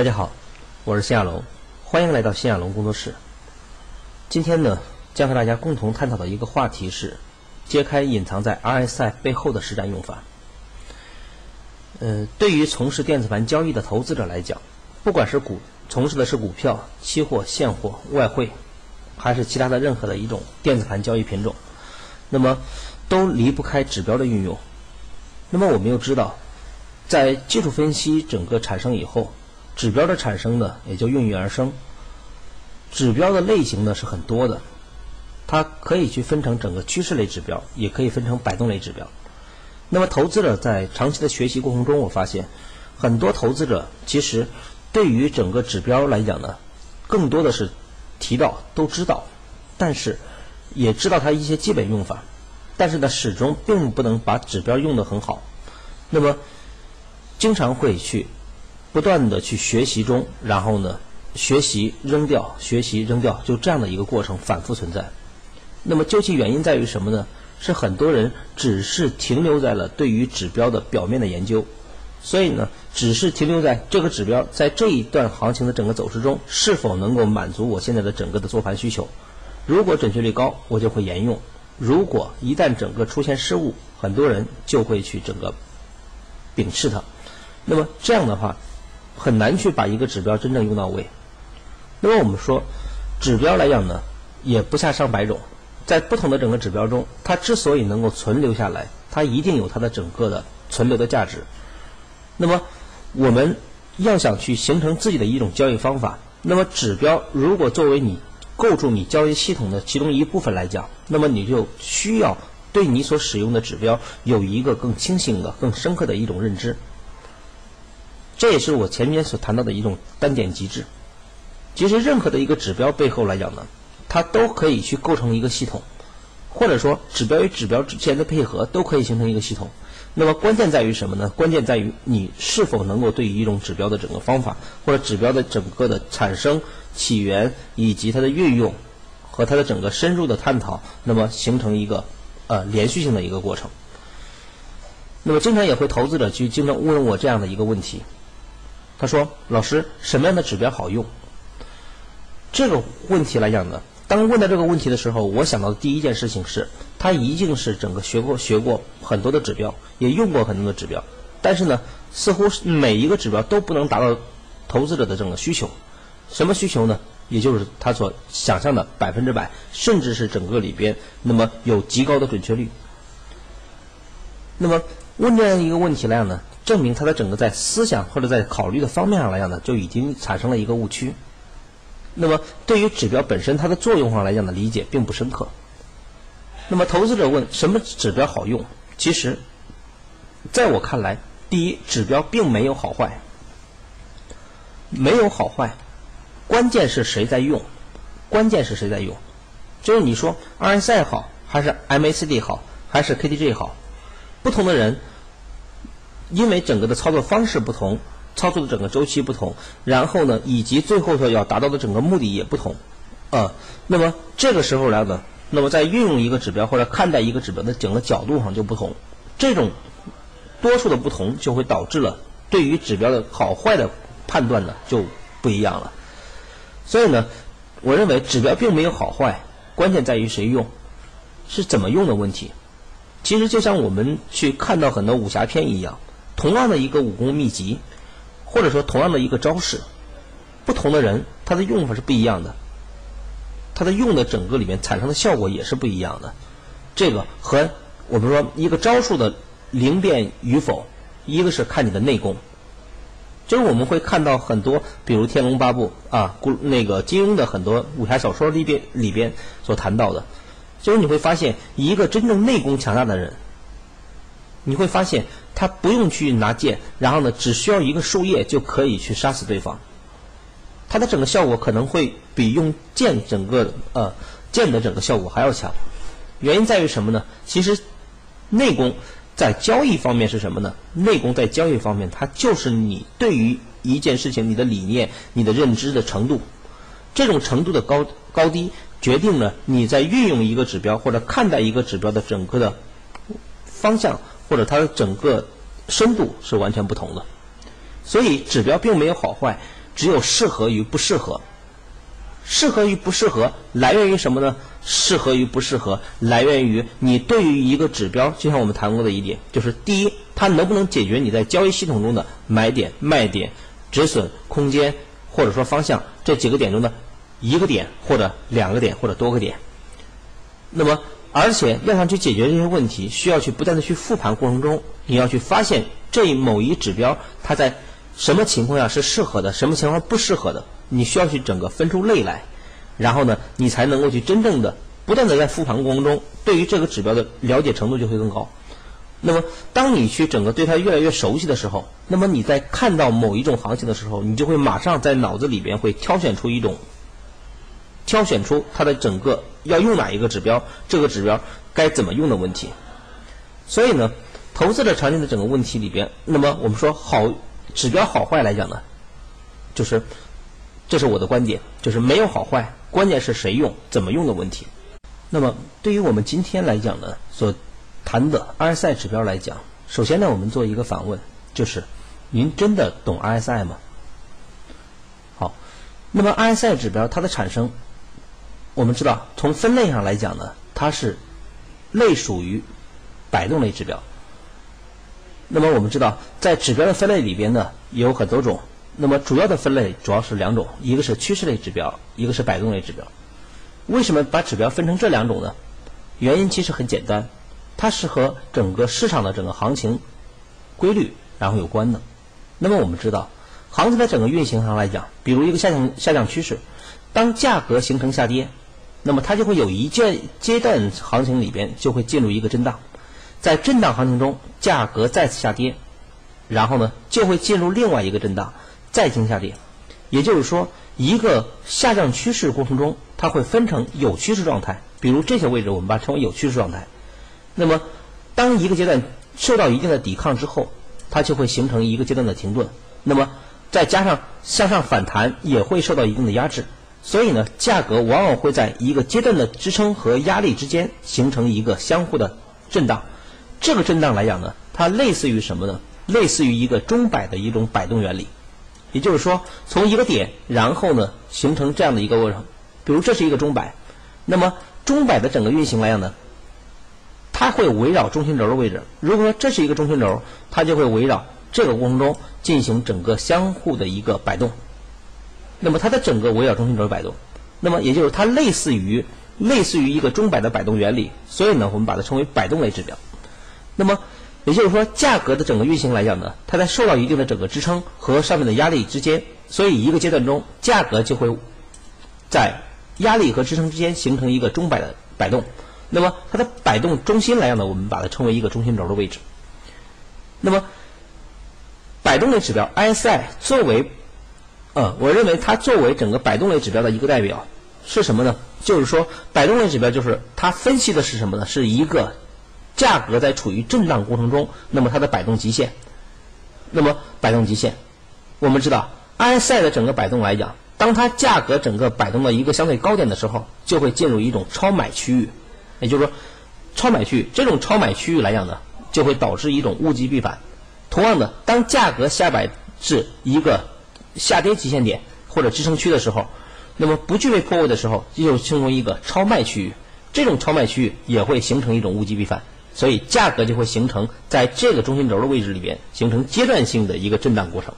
大家好，我是谢。亚龙，欢迎来到谢亚龙工作室。今天呢，将和大家共同探讨的一个话题是揭开隐藏在 RSI 背后的实战用法。呃，对于从事电子盘交易的投资者来讲，不管是股从事的是股票、期货、现货、外汇，还是其他的任何的一种电子盘交易品种，那么都离不开指标的运用。那么我们又知道。在技术分析整个产生以后，指标的产生呢也就应运而生。指标的类型呢是很多的，它可以去分成整个趋势类指标，也可以分成摆动类指标。那么投资者在长期的学习过程中，我发现很多投资者其实对于整个指标来讲呢，更多的是提到都知道，但是也知道它一些基本用法，但是呢始终并不能把指标用得很好。那么经常会去不断的去学习中，然后呢，学习扔掉，学习扔掉，就这样的一个过程反复存在。那么究其原因在于什么呢？是很多人只是停留在了对于指标的表面的研究，所以呢，只是停留在这个指标在这一段行情的整个走势中是否能够满足我现在的整个的做盘需求。如果准确率高，我就会沿用；如果一旦整个出现失误，很多人就会去整个摒斥它。那么这样的话，很难去把一个指标真正用到位。那么我们说，指标来讲呢，也不下上百种，在不同的整个指标中，它之所以能够存留下来，它一定有它的整个的存留的价值。那么我们要想去形成自己的一种交易方法，那么指标如果作为你构筑你交易系统的其中一部分来讲，那么你就需要对你所使用的指标有一个更清醒的、更深刻的一种认知。这也是我前面所谈到的一种单点极致。其实任何的一个指标背后来讲呢，它都可以去构成一个系统，或者说指标与指标之间的配合都可以形成一个系统。那么关键在于什么呢？关键在于你是否能够对于一种指标的整个方法，或者指标的整个的产生起源以及它的运用和它的整个深入的探讨，那么形成一个呃连续性的一个过程。那么经常也会投资者去经常问我这样的一个问题。他说：“老师，什么样的指标好用？”这个问题来讲呢，当问到这个问题的时候，我想到的第一件事情是，他一定是整个学过学过很多的指标，也用过很多的指标，但是呢，似乎每一个指标都不能达到投资者的整个需求。什么需求呢？也就是他所想象的百分之百，甚至是整个里边那么有极高的准确率。那么问这样一个问题来讲呢？证明他的整个在思想或者在考虑的方面上来讲呢，就已经产生了一个误区。那么对于指标本身它的作用上来讲的理解并不深刻。那么投资者问什么指标好用？其实，在我看来，第一，指标并没有好坏，没有好坏，关键是谁在用，关键是谁在用。就是你说 RSI 好，还是 MACD 好，还是 KDJ 好，不同的人。因为整个的操作方式不同，操作的整个周期不同，然后呢，以及最后说要达到的整个目的也不同，啊，那么这个时候来呢，那么在运用一个指标或者看待一个指标的整个角度上就不同，这种多数的不同就会导致了对于指标的好坏的判断呢就不一样了。所以呢，我认为指标并没有好坏，关键在于谁用，是怎么用的问题。其实就像我们去看到很多武侠片一样。同样的一个武功秘籍，或者说同样的一个招式，不同的人他的用法是不一样的，他的用的整个里面产生的效果也是不一样的。这个和我们说一个招数的灵便与否，一个是看你的内功。就是我们会看到很多，比如《天龙八部》啊，古那个金庸的很多武侠小说里边里边所谈到的，就是你会发现一个真正内功强大的人。你会发现，他不用去拿剑，然后呢，只需要一个树叶就可以去杀死对方。它的整个效果可能会比用剑整个呃剑的整个效果还要强。原因在于什么呢？其实内功在交易方面是什么呢？内功在交易方面，它就是你对于一件事情你的理念、你的认知的程度，这种程度的高高低，决定了你在运用一个指标或者看待一个指标的整个的方向。或者它的整个深度是完全不同的。所以指标并没有好坏，只有适合与不适合。适合与不适合来源于什么呢？适合与不适合来源于你对于一个指标，就像我们谈过的一点，就是第一，它能不能解决你在交易系统中的买点、卖点、止损、空间，或者说方向这几个点中的一个点或者两个点或者多个点。那么，而且要想去解决这些问题，需要去不断的去复盘过程中，你要去发现这某一指标它在什么情况下是适合的，什么情况不适合的。你需要去整个分出类来，然后呢，你才能够去真正的不断的在复盘过程中，对于这个指标的了解程度就会更高。那么，当你去整个对它越来越熟悉的时候，那么你在看到某一种行情的时候，你就会马上在脑子里边会挑选出一种，挑选出它的整个要用哪一个指标，这个指标该怎么用的问题。所以呢，投资者常见的整个问题里边，那么我们说好指标好坏来讲呢，就是。这是我的观点，就是没有好坏，关键是谁用、怎么用的问题。那么，对于我们今天来讲呢，所谈的 RSI 指标来讲，首先呢，我们做一个反问，就是您真的懂 RSI 吗？好，那么 RSI 指标它的产生，我们知道从分类上来讲呢，它是类属于摆动类指标。那么我们知道，在指标的分类里边呢，有很多种。那么主要的分类主要是两种，一个是趋势类指标，一个是摆动类指标。为什么把指标分成这两种呢？原因其实很简单，它是和整个市场的整个行情规律然后有关的。那么我们知道，行情的整个运行上来讲，比如一个下降下降趋势，当价格形成下跌，那么它就会有一阶阶段行情里边就会进入一个震荡，在震荡行情中，价格再次下跌，然后呢就会进入另外一个震荡。再进行下跌，也就是说，一个下降趋势过程中，它会分成有趋势状态，比如这些位置，我们把它称为有趋势状态。那么，当一个阶段受到一定的抵抗之后，它就会形成一个阶段的停顿。那么，再加上向上反弹也会受到一定的压制，所以呢，价格往往会在一个阶段的支撑和压力之间形成一个相互的震荡。这个震荡来讲呢，它类似于什么呢？类似于一个钟摆的一种摆动原理。也就是说，从一个点，然后呢，形成这样的一个过程。比如这是一个钟摆，那么钟摆的整个运行来讲呢，它会围绕中心轴的位置。如果说这是一个中心轴，它就会围绕这个过程中进行整个相互的一个摆动。那么它的整个围绕中心轴摆动，那么也就是它类似于类似于一个钟摆的摆动原理。所以呢，我们把它称为摆动类指标。那么。也就是说，价格的整个运行来讲呢，它在受到一定的整个支撑和上面的压力之间，所以一个阶段中，价格就会在压力和支撑之间形成一个钟摆的摆动。那么它的摆动中心来讲呢，我们把它称为一个中心轴的位置。那么摆动类指标 RSI 作为，呃，我认为它作为整个摆动类指标的一个代表是什么呢？就是说，摆动类指标就是它分析的是什么呢？是一个。价格在处于震荡过程中，那么它的摆动极限，那么摆动极限，我们知道安赛的整个摆动来讲，当它价格整个摆动到一个相对高点的时候，就会进入一种超买区域，也就是说，超买区域这种超买区域来讲呢，就会导致一种物极必反。同样的，当价格下摆至一个下跌极限点或者支撑区的时候，那么不具备破位的时候，就形成一个超卖区域，这种超卖区域也会形成一种物极必反。所以价格就会形成在这个中心轴的位置里边形成阶段性的一个震荡过程。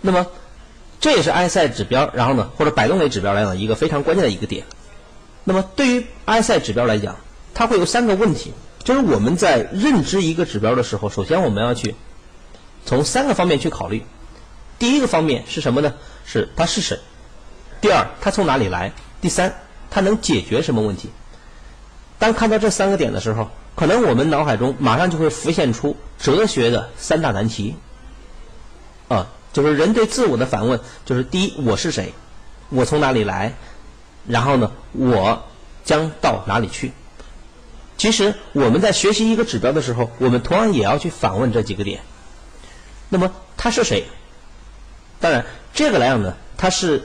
那么这也是 RSI 指标，然后呢或者摆动类指标来讲一个非常关键的一个点。那么对于 RSI 指标来讲，它会有三个问题，就是我们在认知一个指标的时候，首先我们要去从三个方面去考虑。第一个方面是什么呢？是他是谁？第二，他从哪里来？第三，他能解决什么问题？当看到这三个点的时候，可能我们脑海中马上就会浮现出哲学的三大难题，啊，就是人对自我的反问，就是第一，我是谁？我从哪里来？然后呢，我将到哪里去？其实我们在学习一个指标的时候，我们同样也要去反问这几个点。那么他是谁？当然，这个来讲呢，它是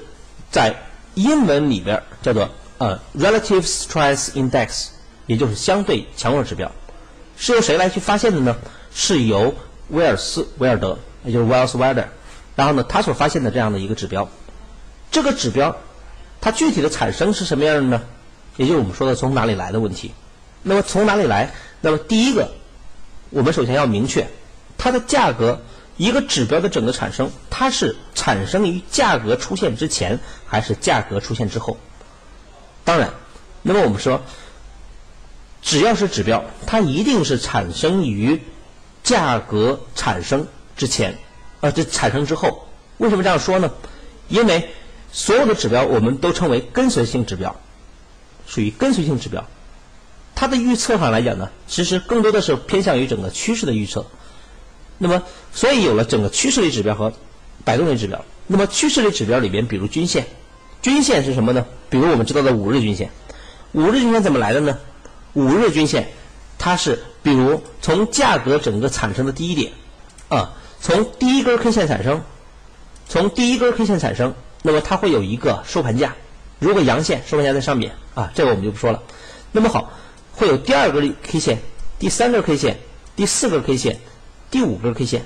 在英文里边叫做呃 relative strength index。也就是相对强弱指标，是由谁来去发现的呢？是由威尔斯·威尔德也就是 Wells Weather，然后呢，他所发现的这样的一个指标，这个指标它具体的产生是什么样的呢？也就是我们说的从哪里来的问题。那么从哪里来？那么第一个，我们首先要明确它的价格，一个指标的整个产生，它是产生于价格出现之前还是价格出现之后？当然，那么我们说，只要是指标，它一定是产生于价格产生之前，呃，这产生之后。为什么这样说呢？因为所有的指标我们都称为跟随性指标，属于跟随性指标。它的预测上来讲呢，其实更多的是偏向于整个趋势的预测。那么，所以有了整个趋势类指标和摆动类指标。那么趋势类指标里边，比如均线，均线是什么呢？比如我们知道的五日均线，五日均线怎么来的呢？五日均线，它是比如从价格整个产生的第一点，啊，从第一根 K 线产生，从第一根 K 线产生，那么它会有一个收盘价。如果阳线收盘价在上面，啊，这个我们就不说了。那么好。会有第二根 K 线、第三根 K 线、第四根 K 线、第五根 K 线，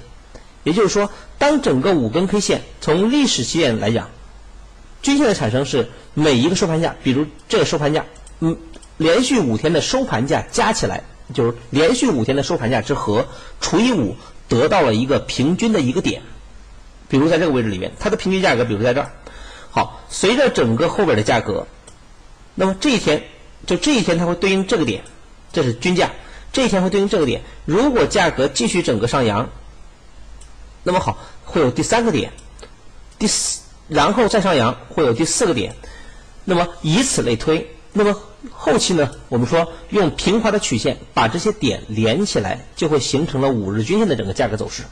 也就是说，当整个五根 K 线从历史起点来讲，均线的产生是每一个收盘价，比如这个收盘价，嗯，连续五天的收盘价加起来，就是连续五天的收盘价之和除以五，得到了一个平均的一个点，比如在这个位置里面，它的平均价格，比如在这儿，好，随着整个后边的价格，那么这一天。就这一天，它会对应这个点，这是均价。这一天会对应这个点。如果价格继续整个上扬，那么好，会有第三个点，第四，然后再上扬，会有第四个点。那么以此类推，那么后期呢，我们说用平滑的曲线把这些点连起来，就会形成了五日均线的整个价格走势。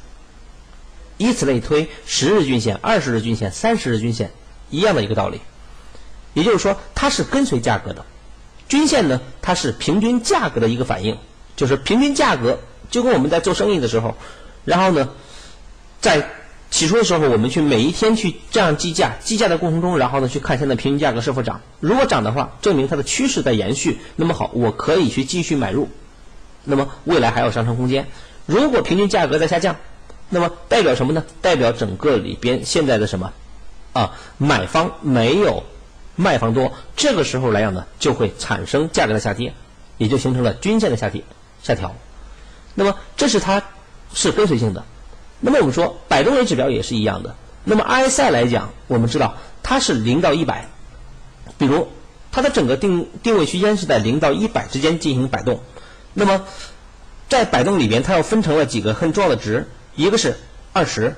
以此类推，十日均线、二十日均线、三十日均线，一样的一个道理。也就是说，它是跟随价格的。均线呢，它是平均价格的一个反应，就是平均价格就跟我们在做生意的时候，然后呢，在起初的时候，我们去每一天去这样计价，计价的过程中，然后呢去看现在平均价格是否涨，如果涨的话，证明它的趋势在延续，那么好，我可以去继续买入，那么未来还有上升空间。如果平均价格在下降，那么代表什么呢？代表整个里边现在的什么啊？买方没有。卖方多，这个时候来讲呢，就会产生价格的下跌，也就形成了均线的下跌下调。那么这是它是跟随性的。那么我们说摆动类指标也是一样的。那么 RSI 来讲，我们知道它是零到一百，比如它的整个定定位区间是在零到一百之间进行摆动。那么在摆动里边，它要分成了几个很重要的值，一个是二十，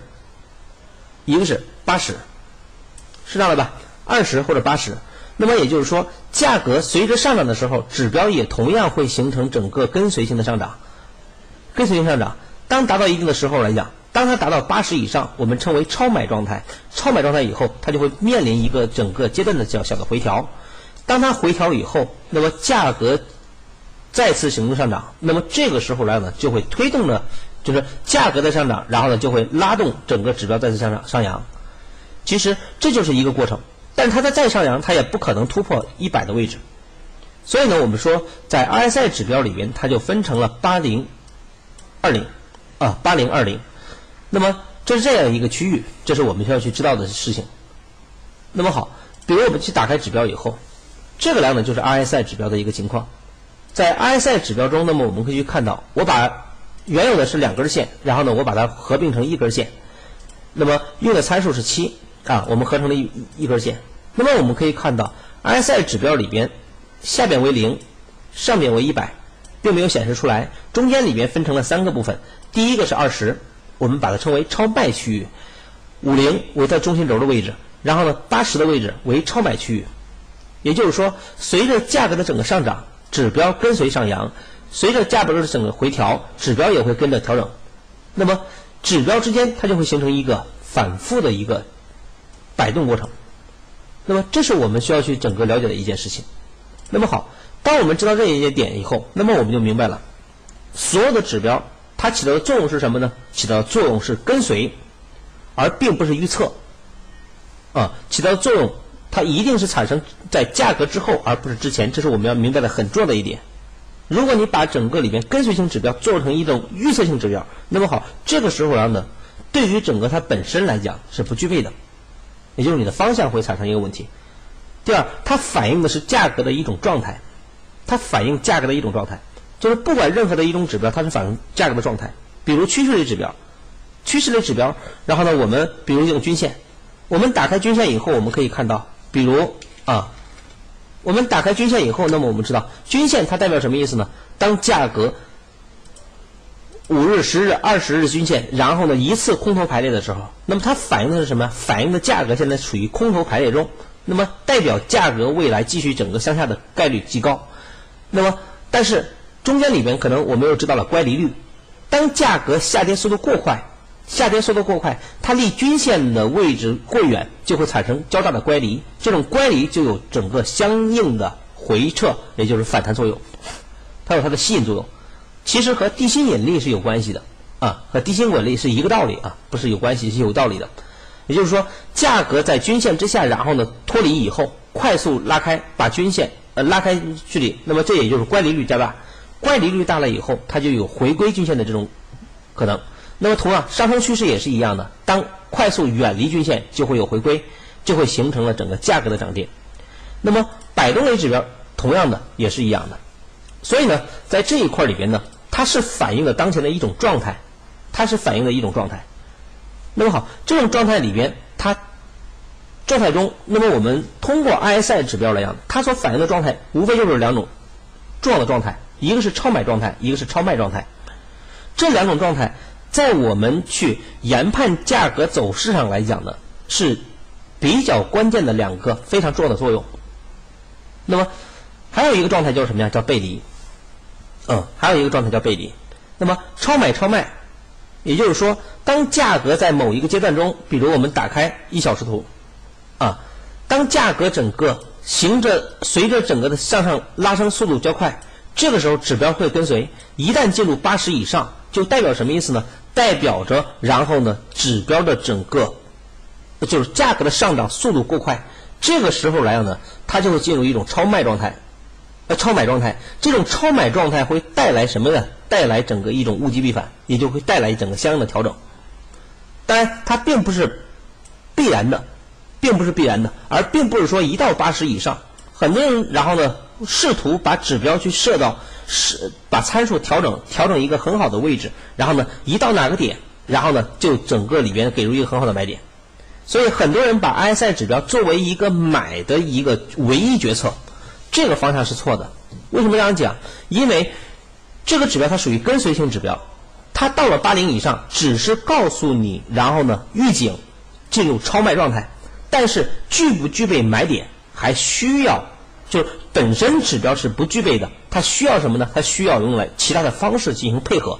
一个是八十，是这样的吧？二十或者八十，那么也就是说，价格随着上涨的时候，指标也同样会形成整个跟随性的上涨，跟随性上涨。当达到一定的时候来讲，当它达到八十以上，我们称为超买状态。超买状态以后，它就会面临一个整个阶段的较小的回调。当它回调以后，那么价格再次形成上涨，那么这个时候来呢，就会推动了，就是价格的上涨，然后呢就会拉动整个指标再次向上上扬。其实这就是一个过程。但它在再上扬，它也不可能突破一百的位置，所以呢，我们说在 RSI 指标里边，它就分成了八零、二零啊，八零二零。那么这是这样一个区域，这是我们需要去知道的事情。那么好，比如我们去打开指标以后，这个量呢就是 RSI 指标的一个情况。在 RSI 指标中，那么我们可以去看到，我把原有的是两根线，然后呢，我把它合并成一根线，那么用的参数是七。啊，我们合成了一一根线。那么我们可以看到，RSI 指标里边，下边为零，上边为一百，并没有显示出来。中间里边分成了三个部分，第一个是二十，我们把它称为超卖区域，五零为在中心轴的位置，然后呢，八十的位置为超买区域。也就是说，随着价格的整个上涨，指标跟随上扬；随着价格的整个回调，指标也会跟着调整。那么指标之间它就会形成一个反复的一个。摆动过程，那么这是我们需要去整个了解的一件事情。那么好，当我们知道这一些点以后，那么我们就明白了，所有的指标它起到的作用是什么呢？起到的作用是跟随，而并不是预测。啊，起到作用它一定是产生在价格之后，而不是之前。这是我们要明白的很重要的一点。如果你把整个里面跟随性指标做成一种预测性指标，那么好，这个时候呢，对于整个它本身来讲是不具备的，也就是你的方向会产生一个问题。第二，它反映的是价格的一种状态，它反映价格的一种状态，就是不管任何的一种指标，它是反映价格的状态。比如趋势类指标，趋势类指标，然后呢，我们比如用均线，我们打开均线以后，我们可以看到，比如啊，我们打开均线以后，那么我们知道均线它代表什么意思呢？当价格五日、十日、二十日均线，然后呢一次空头排列的时候，那么它反映的是什么？反映的价格现在处于空头排列中。那么代表价格未来继续整个向下的概率极高，那么但是中间里边可能我们又知道了乖离率，当价格下跌速度过快，下跌速度过快，它离均线的位置过远，就会产生较大的乖离，这种乖离就有整个相应的回撤，也就是反弹作用，它有它的吸引作用，其实和地心引力是有关系的啊，和地心引力是一个道理啊，不是有关系是有道理的。也就是说，价格在均线之下，然后呢脱离以后，快速拉开，把均线呃拉开距离，那么这也就是乖离率加大，乖离率大了以后，它就有回归均线的这种可能。那么同样，上升趋势也是一样的，当快速远离均线，就会有回归，就会形成了整个价格的涨跌。那么摆动类指标同样的也是一样的，所以呢，在这一块里边呢，它是反映了当前的一种状态，它是反映的一种状态。那么好，这种状态里边，它状态中，那么我们通过 RSI 指标来讲，它所反映的状态无非就是两种重要的状态，一个是超买状态，一个是超卖状态。这两种状态在我们去研判价格走势上来讲呢，是比较关键的两个非常重要的作用。那么还有一个状态叫什么呀？叫背离。嗯，还有一个状态叫背离。那么超买超卖。也就是说，当价格在某一个阶段中，比如我们打开一小时图，啊，当价格整个行着随着整个的向上拉升速度较快，这个时候指标会跟随。一旦进入八十以上，就代表什么意思呢？代表着然后呢，指标的整个就是价格的上涨速度过快，这个时候来讲呢，它就会进入一种超卖状态。超买状态，这种超买状态会带来什么呢？带来整个一种物极必反，也就会带来整个相应的调整。当然，它并不是必然的，并不是必然的，而并不是说一到八十以上，很多人然后呢试图把指标去设到是把参数调整调整一个很好的位置，然后呢一到哪个点，然后呢就整个里边给出一个很好的买点。所以很多人把 RSI 指标作为一个买的一个唯一决策。这个方向是错的，为什么这样讲？因为这个指标它属于跟随性指标，它到了八零以上，只是告诉你，然后呢预警进入超卖状态，但是具不具备买点，还需要就本身指标是不具备的，它需要什么呢？它需要用来其他的方式进行配合，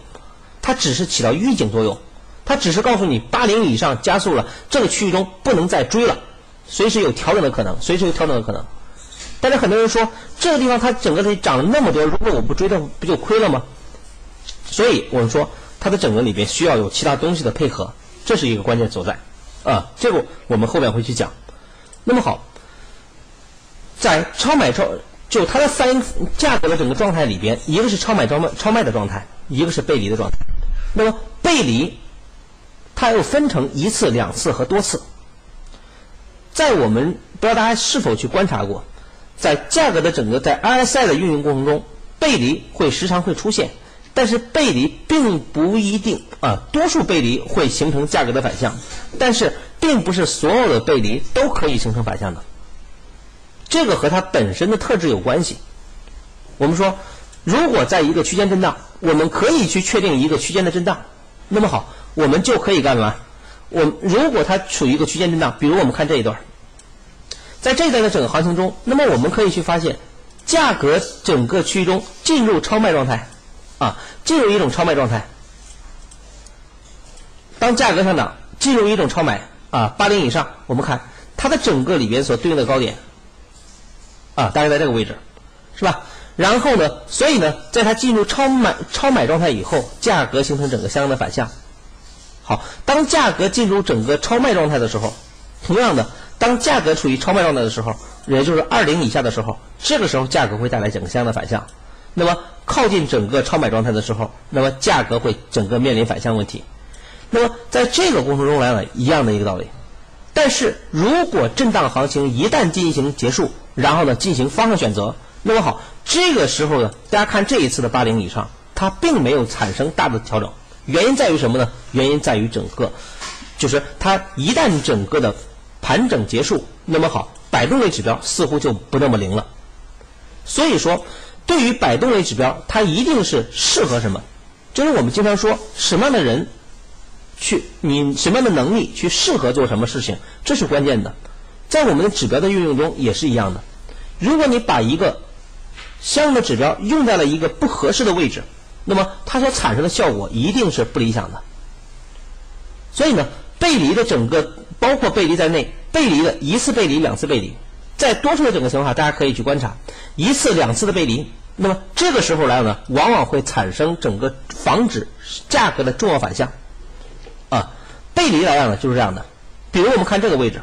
它只是起到预警作用，它只是告诉你八零以上加速了，这个区域中不能再追了，随时有调整的可能，随时有调整的可能。但是很多人说，这个地方它整个里涨了那么多，如果我不追的，不就亏了吗？所以我们说，它的整个里边需要有其他东西的配合，这是一个关键所在啊。这个我们后面会去讲。那么好，在超买超就它的三价格的整个状态里边，一个是超买超卖超卖的状态，一个是背离的状态。那么背离，它又分成一次、两次和多次。在我们不知道大家是否去观察过。在价格的整个在 RSI 的运用过程中，背离会时常会出现，但是背离并不一定啊，多数背离会形成价格的反向，但是并不是所有的背离都可以形成反向的，这个和它本身的特质有关系。我们说，如果在一个区间震荡，我们可以去确定一个区间的震荡，那么好，我们就可以干嘛？我如果它处于一个区间震荡，比如我们看这一段。在这一段的整个行情中，那么我们可以去发现，价格整个区域中进入超卖状态，啊，进入一种超卖状态。当价格上涨，进入一种超买，啊，八零以上，我们看它的整个里边所对应的高点，啊，大概在这个位置，是吧？然后呢，所以呢，在它进入超买超买状态以后，价格形成整个相应的反向。好，当价格进入整个超卖状态的时候，同样的。当价格处于超卖状态的时候，也就是二零以下的时候，这个时候价格会带来整个相应的反向。那么靠近整个超买状态的时候，那么价格会整个面临反向问题。那么在这个过程中来呢，一样的一个道理。但是如果震荡行情一旦进行结束，然后呢进行方向选择，那么好，这个时候呢，大家看这一次的八零以上，它并没有产生大的调整，原因在于什么呢？原因在于整个，就是它一旦整个的盘整结束，那么好，摆动类指标似乎就不那么灵了。所以说，对于摆动类指标，它一定是适合什么？就是我们经常说什么样的人。去你什么样的能力去适合做什么事情，这是关键的。在我们的指标的运用中也是一样的。如果你把一个相应的指标用在了一个不合适的位置，那么它所产生的效果一定是不理想的。所以呢，背离的整个包括背离在内，背离的一次背离、两次背离，在多数的整个情况下，大家可以去观察一次、两次的背离，那么这个时候来呢，往往会产生整个防止价格的重要反向。啊，背离来讲呢就是这样的，比如我们看这个位置，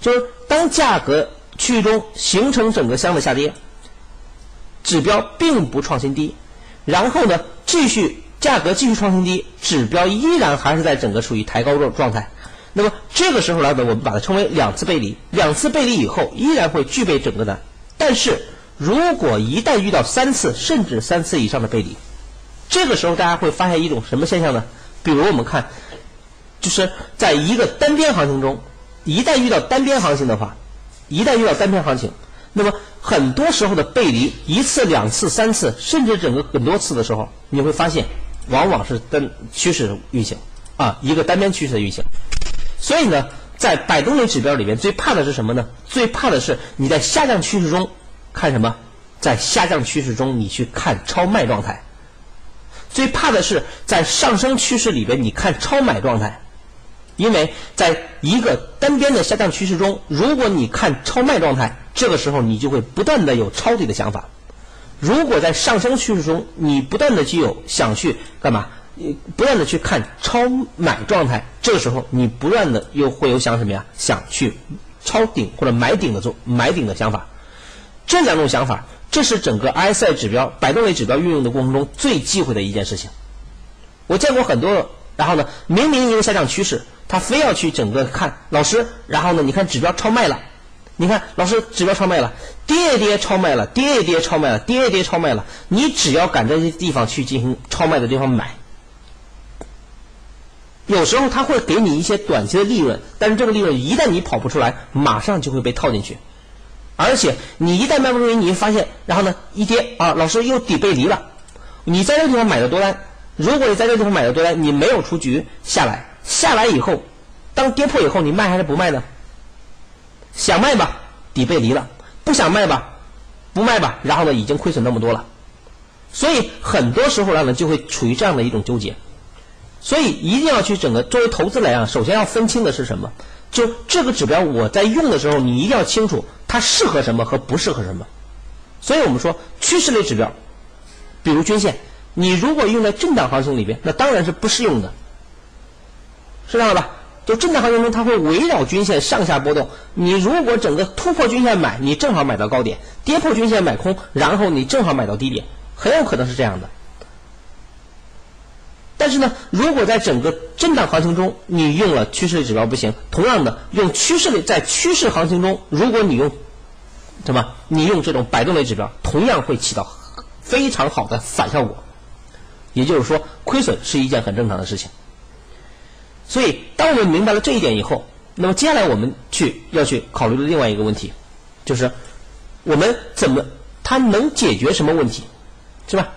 就是当价格区域中形成整个箱的下跌，指标并不创新低，然后呢继续价格继续创新低，指标依然还是在整个处于抬高状状态，那么这个时候来呢，我们把它称为两次背离，两次背离以后依然会具备整个的，但是如果一旦遇到三次甚至三次以上的背离，这个时候大家会发现一种什么现象呢？比如我们看。就是在一个单边行情中，一旦遇到单边行情的话，一旦遇到单边行情，那么很多时候的背离一次、两次、三次，甚至整个很多次的时候，你会发现，往往是单趋势运行啊，一个单边趋势的运行。所以呢，在摆动类指标里面，最怕的是什么呢？最怕的是你在下降趋势中看什么？在下降趋势中，你去看超卖状态。最怕的是在上升趋势里边，你看超买状态。因为在一个单边的下降趋势中，如果你看超卖状态，这个时候你就会不断的有抄底的想法；如果在上升趋势中，你不断的具有想去干嘛，不断的去看超买状态，这个时候你不断的又会有想什么呀？想去抄顶或者买顶的做买顶的想法。这两种想法，这是整个 ISI 指标、摆动类指标运用的过程中最忌讳的一件事情。我见过很多，然后呢，明明一个下降趋势。他非要去整个看老师，然后呢？你看指标超卖了，你看老师指标超卖了，跌跌超卖了，跌跌超卖了，跌跌超卖了。你只要赶这些地方去进行超卖的地方买，有时候他会给你一些短期的利润，但是这个利润一旦你跑不出来，马上就会被套进去。而且你一旦卖不出去，你会发现，然后呢一跌啊，老师又底背离了。你在这个地方买的多单，如果你在这个地方买的多单，你没有出局下来。下来以后，当跌破以后，你卖还是不卖呢？想卖吧，底背离了；不想卖吧，不卖吧。然后呢，已经亏损那么多了，所以很多时候呢，就会处于这样的一种纠结。所以一定要去整个作为投资来讲，首先要分清的是什么？就这个指标，我在用的时候，你一定要清楚它适合什么和不适合什么。所以我们说趋势类指标，比如均线，你如果用在震荡行情里边，那当然是不适用的。是这样吧？就震荡行情中，它会围绕均线上下波动。你如果整个突破均线买，你正好买到高点；跌破均线买空，然后你正好买到低点，很有可能是这样的。但是呢，如果在整个震荡行情中，你用了趋势类指标不行。同样的，用趋势类在趋势行情中，如果你用什么？你用这种摆动类指标，同样会起到非常好的反效果。也就是说，亏损是一件很正常的事情。所以，当我们明白了这一点以后，那么接下来我们去要去考虑的另外一个问题，就是我们怎么它能解决什么问题，是吧？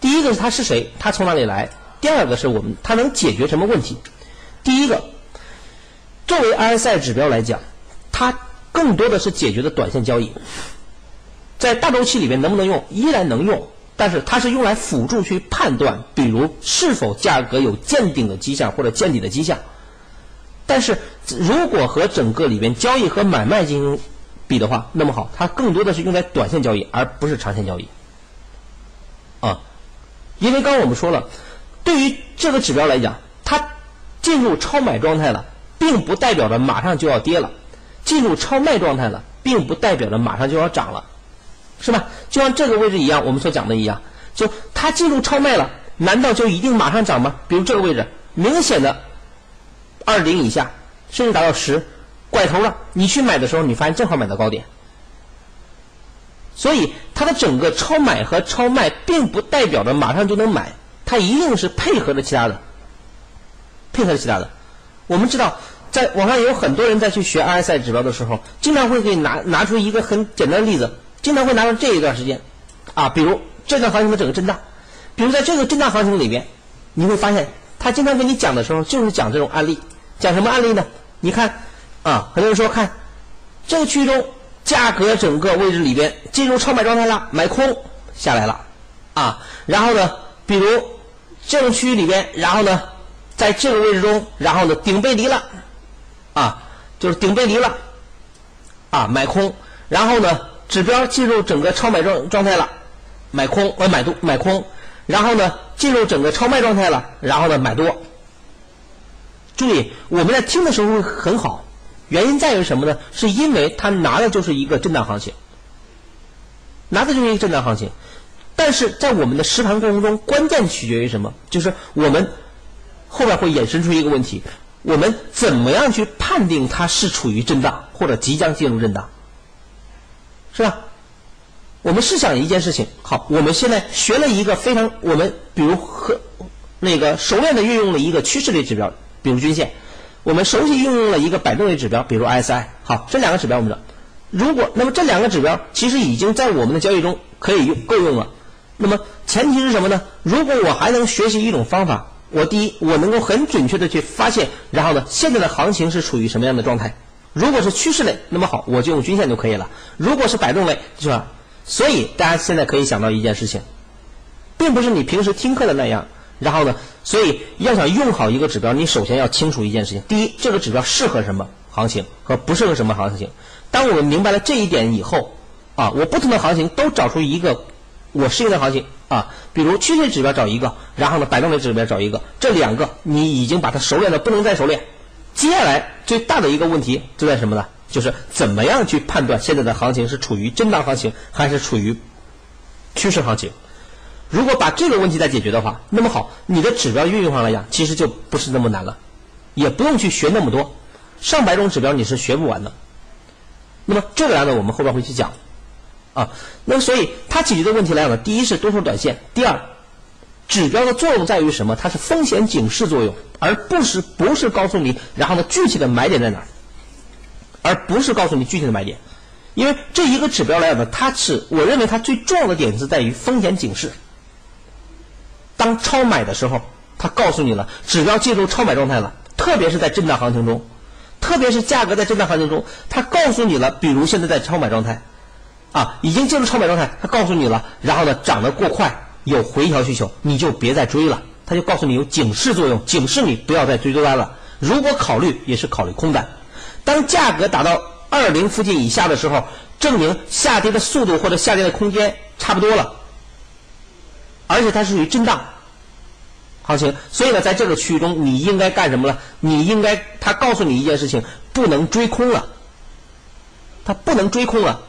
第一个是它是谁，它从哪里来？第二个是我们它能解决什么问题？第一个，作为 RSI 指标来讲，它更多的是解决的短线交易，在大周期里面能不能用？依然能用。但是它是用来辅助去判断，比如是否价格有见顶的迹象或者见底的迹象。但是如果和整个里边交易和买卖进行比的话，那么好，它更多的是用在短线交易，而不是长线交易。啊，因为刚刚我们说了，对于这个指标来讲，它进入超买状态了，并不代表着马上就要跌了；进入超卖状态了，并不代表着马上就要涨了。是吧？就像这个位置一样，我们所讲的一样，就它进入超卖了，难道就一定马上涨吗？比如这个位置，明显的二零以下，甚至达到十，拐头了，你去买的时候，你发现正好买到高点。所以它的整个超买和超卖，并不代表着马上就能买，它一定是配合着其他的，配合着其他的。我们知道，在网上有很多人在去学 RSI 指标的时候，经常会给你拿拿出一个很简单的例子，经常会拿出这一段时间，啊，比如这段行情的整个震荡，比如在这个震荡行情里边，你会发现他经常跟你讲的时候，就是讲这种案例，讲什么案例呢？你看，啊，很多人说看这个区域中价格整个位置里边进入超买状态了，买空下来了，啊，然后呢，比如这种区域里边，然后呢。在这个位置中，然后呢顶背离了，啊，就是顶背离了，啊买空，然后呢指标进入整个超买状状态了，买空呃买多买空，然后呢进入整个超卖状态了，然后呢买多。注意我们在听的时候会很好，原因在于什么呢？是因为它拿的就是一个震荡行情，拿的就是一个震荡行情，但是在我们的实盘过程中，关键取决于什么？就是我们。后边会衍生出一个问题：我们怎么样去判定它是处于震荡或者即将进入震荡？是吧？我们试想一件事情，好，我们现在学了一个非常我们比如和那个熟练的运用了一个趋势类指标，比如均线；我们熟悉运用了一个摆动类指标，比如 RSI。好，这两个指标我们知道，如果那么这两个指标其实已经在我们的交易中可以用够用了。那么前提是什么呢？如果我还能学习一种方法。我第一，我能够很准确的去发现，然后呢，现在的行情是处于什么样的状态？如果是趋势类，那么好，我就用均线就可以了；如果是摆动类，是吧？所以大家现在可以想到一件事情，并不是你平时听课的那样。然后呢，所以要想用好一个指标，你首先要清楚一件事情：第一，这个指标适合什么行情和不适合什么行情。当我们明白了这一点以后，啊，我不同的行情都找出一个我适应的行情。啊，比如趋势指标找一个，然后呢，摆动的指标找一个，这两个你已经把它熟练的不能再熟练。接下来最大的一个问题就在什么呢？就是怎么样去判断现在的行情是处于震荡行情还是处于趋势行情？如果把这个问题再解决的话，那么好，你的指标运用上来讲，其实就不是那么难了，也不用去学那么多，上百种指标你是学不完的。那么这个呢，我们后边会去讲。啊，那所以它解决的问题来讲呢，第一是多头短线，第二，指标的作用在于什么？它是风险警示作用，而不是不是告诉你，然后呢具体的买点在哪儿，而不是告诉你具体的买点，因为这一个指标来讲呢，它是我认为它最重要的点是在于风险警示。当超买的时候，它告诉你了指标进入超买状态了，特别是在震荡行情中，特别是价格在震荡行情中，它告诉你了，比如现在在超买状态。啊，已经进入超买状态，他告诉你了，然后呢，涨得过快，有回调需求，你就别再追了。他就告诉你有警示作用，警示你不要再追多单了。如果考虑，也是考虑空单。当价格达到二零附近以下的时候，证明下跌的速度或者下跌的空间差不多了，而且它是属于震荡行情，所以呢，在这个区域中，你应该干什么呢？你应该，他告诉你一件事情，不能追空了，他不能追空了。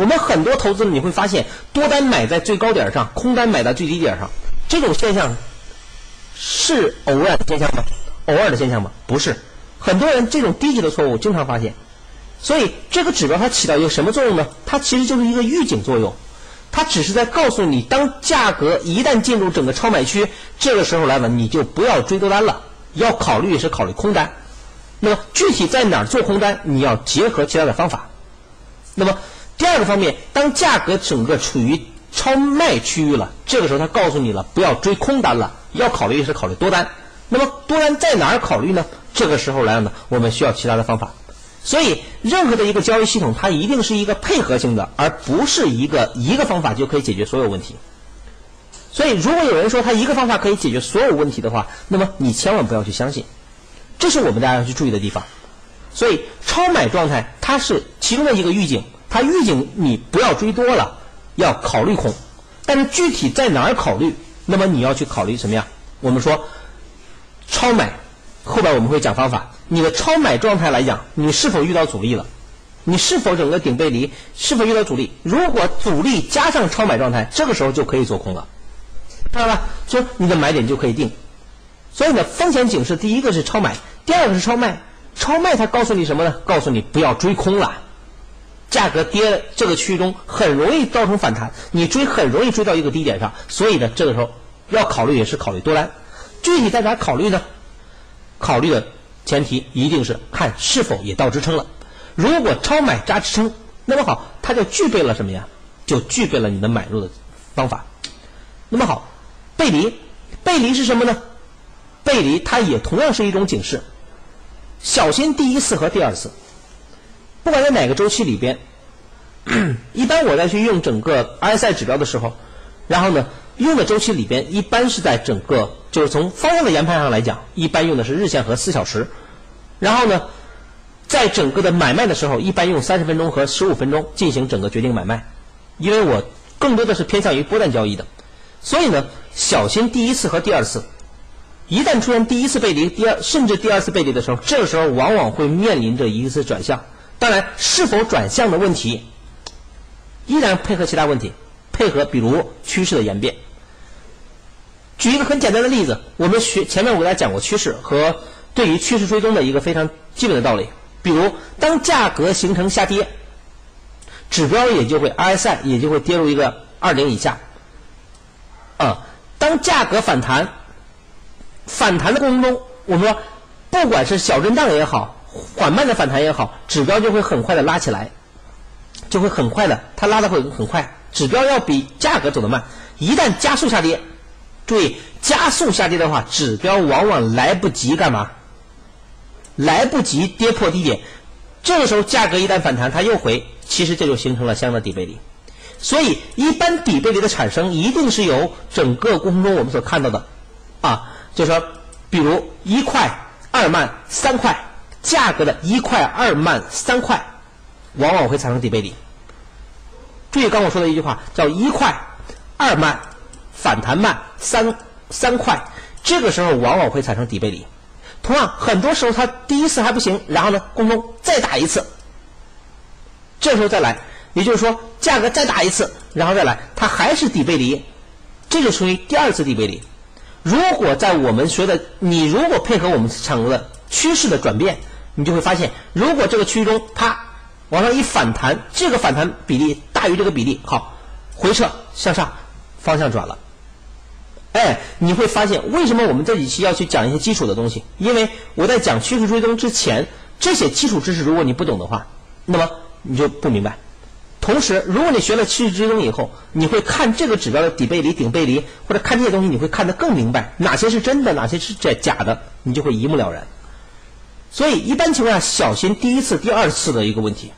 我们很多投资者你会发现，多单买在最高点上，空单买在最低点上，这种现象是偶然的现象吗？偶尔的现象吗？不是，很多人这种低级的错误经常发现。所以这个指标它起到一个什么作用呢？它其实就是一个预警作用，它只是在告诉你，当价格一旦进入整个超买区，这个时候来了，你就不要追多单了，要考虑是考虑空单。那么具体在哪儿做空单，你要结合其他的方法。那么。第二个方面，当价格整个处于超卖区域了，这个时候他告诉你了，不要追空单了，要考虑是考虑多单。那么多单在哪儿考虑呢？这个时候来了呢，我们需要其他的方法。所以，任何的一个交易系统，它一定是一个配合性的，而不是一个一个方法就可以解决所有问题。所以，如果有人说他一个方法可以解决所有问题的话，那么你千万不要去相信。这是我们大家要去注意的地方。所以，超买状态它是其中的一个预警。它预警你不要追多了，要考虑空，但是具体在哪儿考虑？那么你要去考虑什么呀？我们说超买，后边我们会讲方法。你的超买状态来讲，你是否遇到阻力了？你是否整个顶背离？是否遇到阻力？如果阻力加上超买状态，这个时候就可以做空了，看到吧？所以你的买点就可以定。所以呢，风险警示第一个是超买，第二个是超卖。超卖它告诉你什么呢？告诉你不要追空了，价格跌这个区域中很容易造成反弹，你追很容易追到一个低点上。所以呢，这个时候要考虑也是考虑多单。具体在哪考虑呢？考虑的前提一定是看是否也到支撑了。如果超买加支撑，那么好，它就具备了什么呀？就具备了你的买入的方法。那么好，背离，背离是什么呢？背离它也同样是一种警示，小心第一次和第二次。不管在哪个周期里边，一般我在去用整个 RSI 指标的时候，然后呢，用的周期里边一般是在整个就是从方向的研判上来讲，一般用的是日线和四小时。然后呢，在整个的买卖的时候，一般用三十分钟和十五分钟进行整个决定买卖，因为我更多的是偏向于波段交易的，所以呢，小心第一次和第二次。一旦出现第一次背离，第二甚至第二次背离的时候，这个时候往往会面临着一次转向。当然，是否转向的问题，依然配合其他问题，配合比如趋势的演变。举一个很简单的例子，我们学前面我给大家讲过趋势和对于趋势追踪的一个非常基本的道理。比如，当价格形成下跌，指标也就会 RSI 也就会跌入一个二零以下。啊，当价格反弹。反弹的过程中，我们说，不管是小震荡也好，缓慢的反弹也好，指标就会很快的拉起来，就会很快的，它拉的会很快，指标要比价格走得慢。一旦加速下跌，注意加速下跌的话，指标往往来不及干嘛？来不及跌破低点，这个时候价格一旦反弹，它又回，其实这就形成了相应的底背离。所以，一般底背离的产生，一定是由整个过程中我们所看到的，啊。就说，比如一块、二慢、三块，价格的一块、二慢、三块，往往会产生底背离。注意刚我说的一句话，叫一块、二慢、反弹慢、三三块，这个时候往往会产生底背离。同样，很多时候它第一次还不行，然后呢，空中再打一次，这时候再来，也就是说价格再打一次，然后再来，它还是底背离，这就属于第二次底背离。如果在我们学的，你如果配合我们整个的趋势的转变，你就会发现，如果这个区域中它往上一反弹，这个反弹比例大于这个比例，好，回撤向上，方向转了。哎，你会发现为什么我们这几期要去讲一些基础的东西？因为我在讲趋势追踪之前，这些基础知识如果你不懂的话，那么你就不明白。同时，如果你学了趋势追踪以后，你会看这个指标的底背离、顶背离，或者看这些东西，你会看得更明白，哪些是真的，哪些是假假的，你就会一目了然。所以，一般情况下，小心第一次、第二次的一个问题。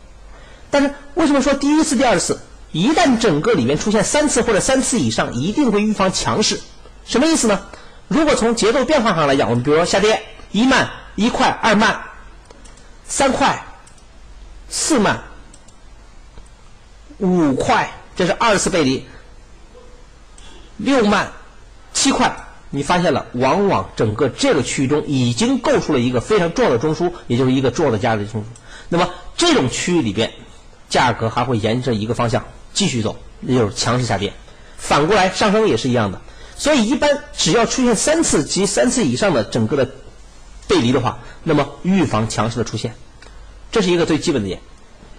但是，为什么说第一次、第二次？一旦整个里面出现三次或者三次以上，一定会预防强势。什么意思呢？如果从节奏变化上来讲，我们比如说下跌，一慢、一快、二慢、三快、四慢。五块，这是二次背离。六慢，七块，你发现了，往往整个这个区域中已经构出了一个非常重要的中枢，也就是一个重要的价值中枢。那么这种区域里边，价格还会沿着一个方向继续走，也就是强势下跌。反过来上升也是一样的。所以一般只要出现三次及三次以上的整个的背离的话，那么预防强势的出现，这是一个最基本的点。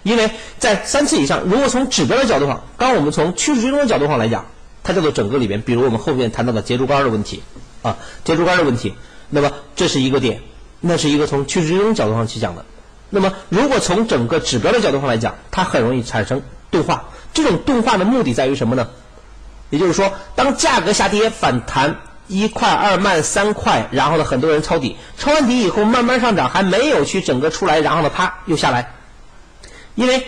因为在三次以上，如果从指标的角度上，刚刚我们从趋势追踪的角度上来讲，它叫做整个里边，比如我们后面谈到的接竹竿的问题，啊，接竹竿的问题，那么这是一个点，那是一个从趋势追踪角度上去讲的。那么如果从整个指标的角度上来讲，它很容易产生钝化。这种钝化的目的在于什么呢？也就是说，当价格下跌反弹一块二慢三块，然后呢，很多人抄底，抄完底以后慢慢上涨，还没有去整个出来，然后呢，啪又下来。因为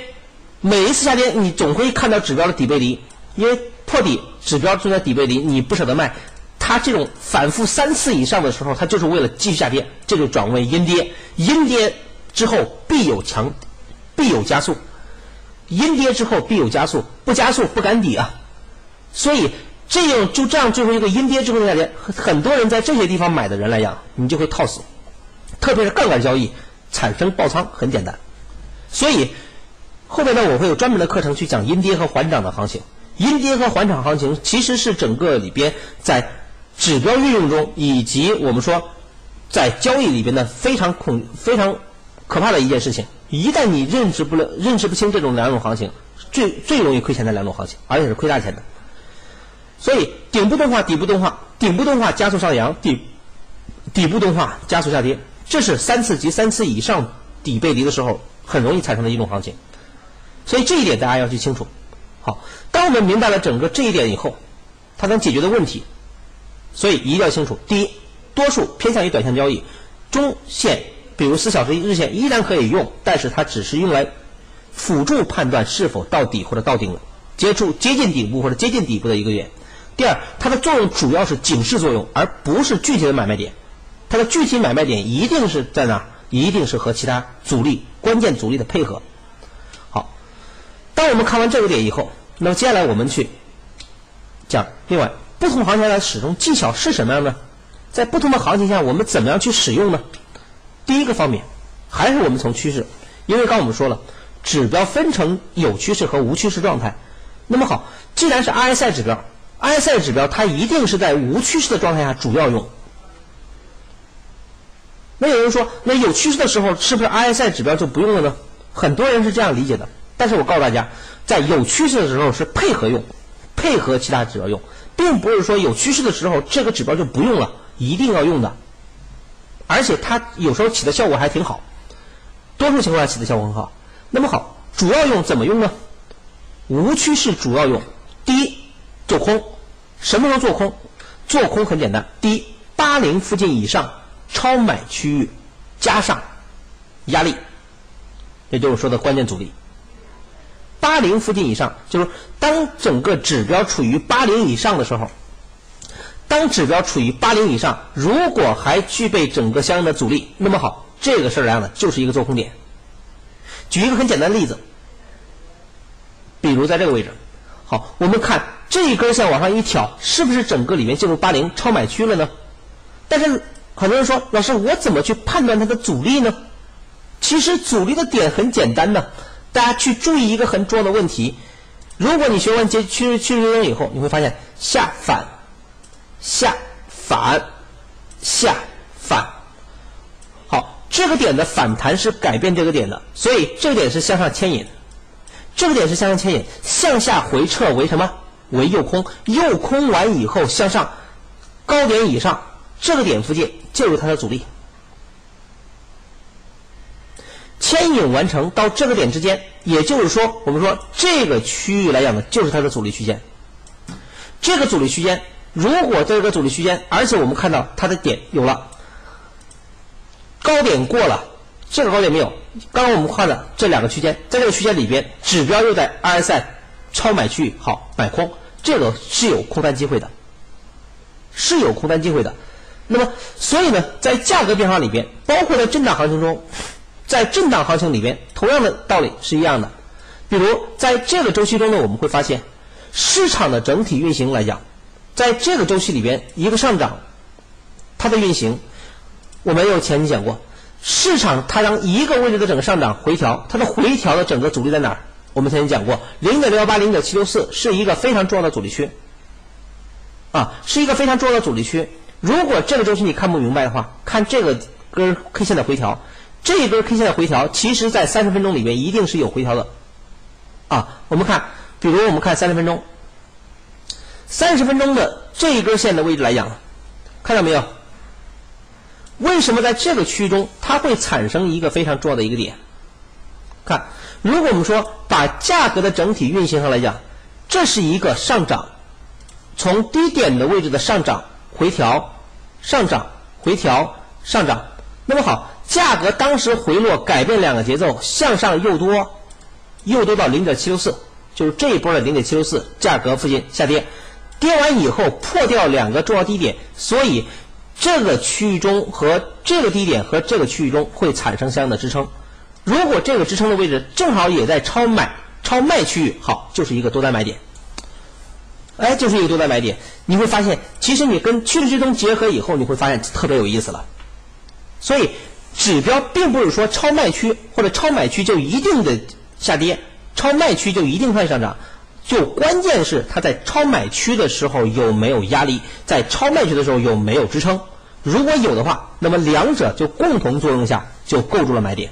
每一次下跌，你总会看到指标的底背离，因为破底指标就在底背离，你不舍得卖，它这种反复三次以上的时候，它就是为了继续下跌，这就转为阴跌。阴跌之后必有强，必有加速。阴跌之后必有加速，不加速不敢底啊。所以这样就这样最后一个阴跌之后的下跌，很多人在这些地方买的人来讲，你就会套死。特别是杠杆交易产生爆仓很简单，所以。后面呢，我会有专门的课程去讲阴跌和缓涨的行情。阴跌和缓涨行情其实是整个里边在指标运用中，以及我们说在交易里边的非常恐、非常可怕的一件事情。一旦你认识不了、认识不清这种两种行情，最最容易亏钱的两种行情，而且是亏大钱的。所以，顶部动画、底部动画、顶部动画加速上扬，底底部动画加速下跌，这是三次及三次以上底背离的时候很容易产生的一种行情。所以这一点大家要去清楚。好，当我们明白了整个这一点以后，它能解决的问题，所以一定要清楚。第一，多数偏向于短线交易，中线，比如四小时日线依然可以用，但是它只是用来辅助判断是否到底或者到顶了，接触接近顶部或者接近底部的一个点。第二，它的作用主要是警示作用，而不是具体的买卖点。它的具体买卖点一定是在哪？一定是和其他阻力、关键阻力的配合。当我们看完这个点以后，那么接下来我们去讲另外不同行情的使用技巧是什么样呢？在不同的行情下，我们怎么样去使用呢？第一个方面还是我们从趋势，因为刚我们说了，指标分成有趋势和无趋势状态。那么好，既然是 RSI 指标，RSI 指标它一定是在无趋势的状态下主要用。那有人说，那有趋势的时候是不是 RSI 指标就不用了呢？很多人是这样理解的。但是我告诉大家，在有趋势的时候是配合用，配合其他指标用，并不是说有趋势的时候这个指标就不用了，一定要用的。而且它有时候起的效果还挺好，多数情况下起的效果很好。那么好，主要用怎么用呢？无趋势主要用，第一做空，什么时候做空？做空很简单，第一八零附近以上超买区域加上压力，也就是说的关键阻力。八零附近以上，就是当整个指标处于八零以上的时候，当指标处于八零以上，如果还具备整个相应的阻力，那么好，这个事儿来呢，就是一个做空点。举一个很简单的例子，比如在这个位置，好，我们看这一根线往上一挑，是不是整个里面进入八零超买区了呢？但是很多人说，老师，我怎么去判断它的阻力呢？其实阻力的点很简单的。大家去注意一个很重要的问题：如果你学完趋趋趋势追踪以后，你会发现下反、下反、下反。好，这个点的反弹是改变这个点的，所以这个点是向上牵引。这个点是向上牵引，向下回撤为什么？为诱空。诱空完以后向上，高点以上这个点附近就是它的阻力。牵引完成到这个点之间，也就是说，我们说这个区域来讲呢，就是它的阻力区间。这个阻力区间，如果这个阻力区间，而且我们看到它的点有了高点过了，这个高点没有。刚刚我们画的这两个区间，在这个区间里边，指标又在 RSI 超买区域，好买空，这个是有空单机会的，是有空单机会的。那么，所以呢，在价格变化里边，包括在震荡行情中。在震荡行情里边，同样的道理是一样的。比如在这个周期中呢，我们会发现市场的整体运行来讲，在这个周期里边，一个上涨，它的运行，我们有前面讲过，市场它让一个位置的整个上涨回调，它的回调的整个阻力在哪儿？我们曾经讲过，零点六幺八、零点七六四是一个非常重要的阻力区，啊，是一个非常重要的阻力区。如果这个周期你看不明白的话，看这个根 K 线的回调。这一根 K 线的回调，其实在三十分钟里面一定是有回调的，啊，我们看，比如我们看三十分钟，三十分钟的这一根线的位置来讲，看到没有？为什么在这个区域中它会产生一个非常重要的一个点？看，如果我们说把价格的整体运行上来讲，这是一个上涨，从低点的位置的上涨回调，上涨回调上涨，那么好。价格当时回落，改变两个节奏，向上又多，又多到零点七六四，就是这一波的零点七六四，价格附近下跌，跌完以后破掉两个重要低点，所以这个区域中和这个低点和这个区域中会产生相应的支撑。如果这个支撑的位置正好也在超买超卖区域，好，就是一个多单买点。哎，就是一个多单买点，你会发现，其实你跟趋势追踪结合以后，你会发现特别有意思了，所以。指标并不是说超卖区或者超买区就一定的下跌，超卖区就一定会上涨。就关键是它在超买区的时候有没有压力，在超卖区的时候有没有支撑。如果有的话，那么两者就共同作用下就构筑了买点。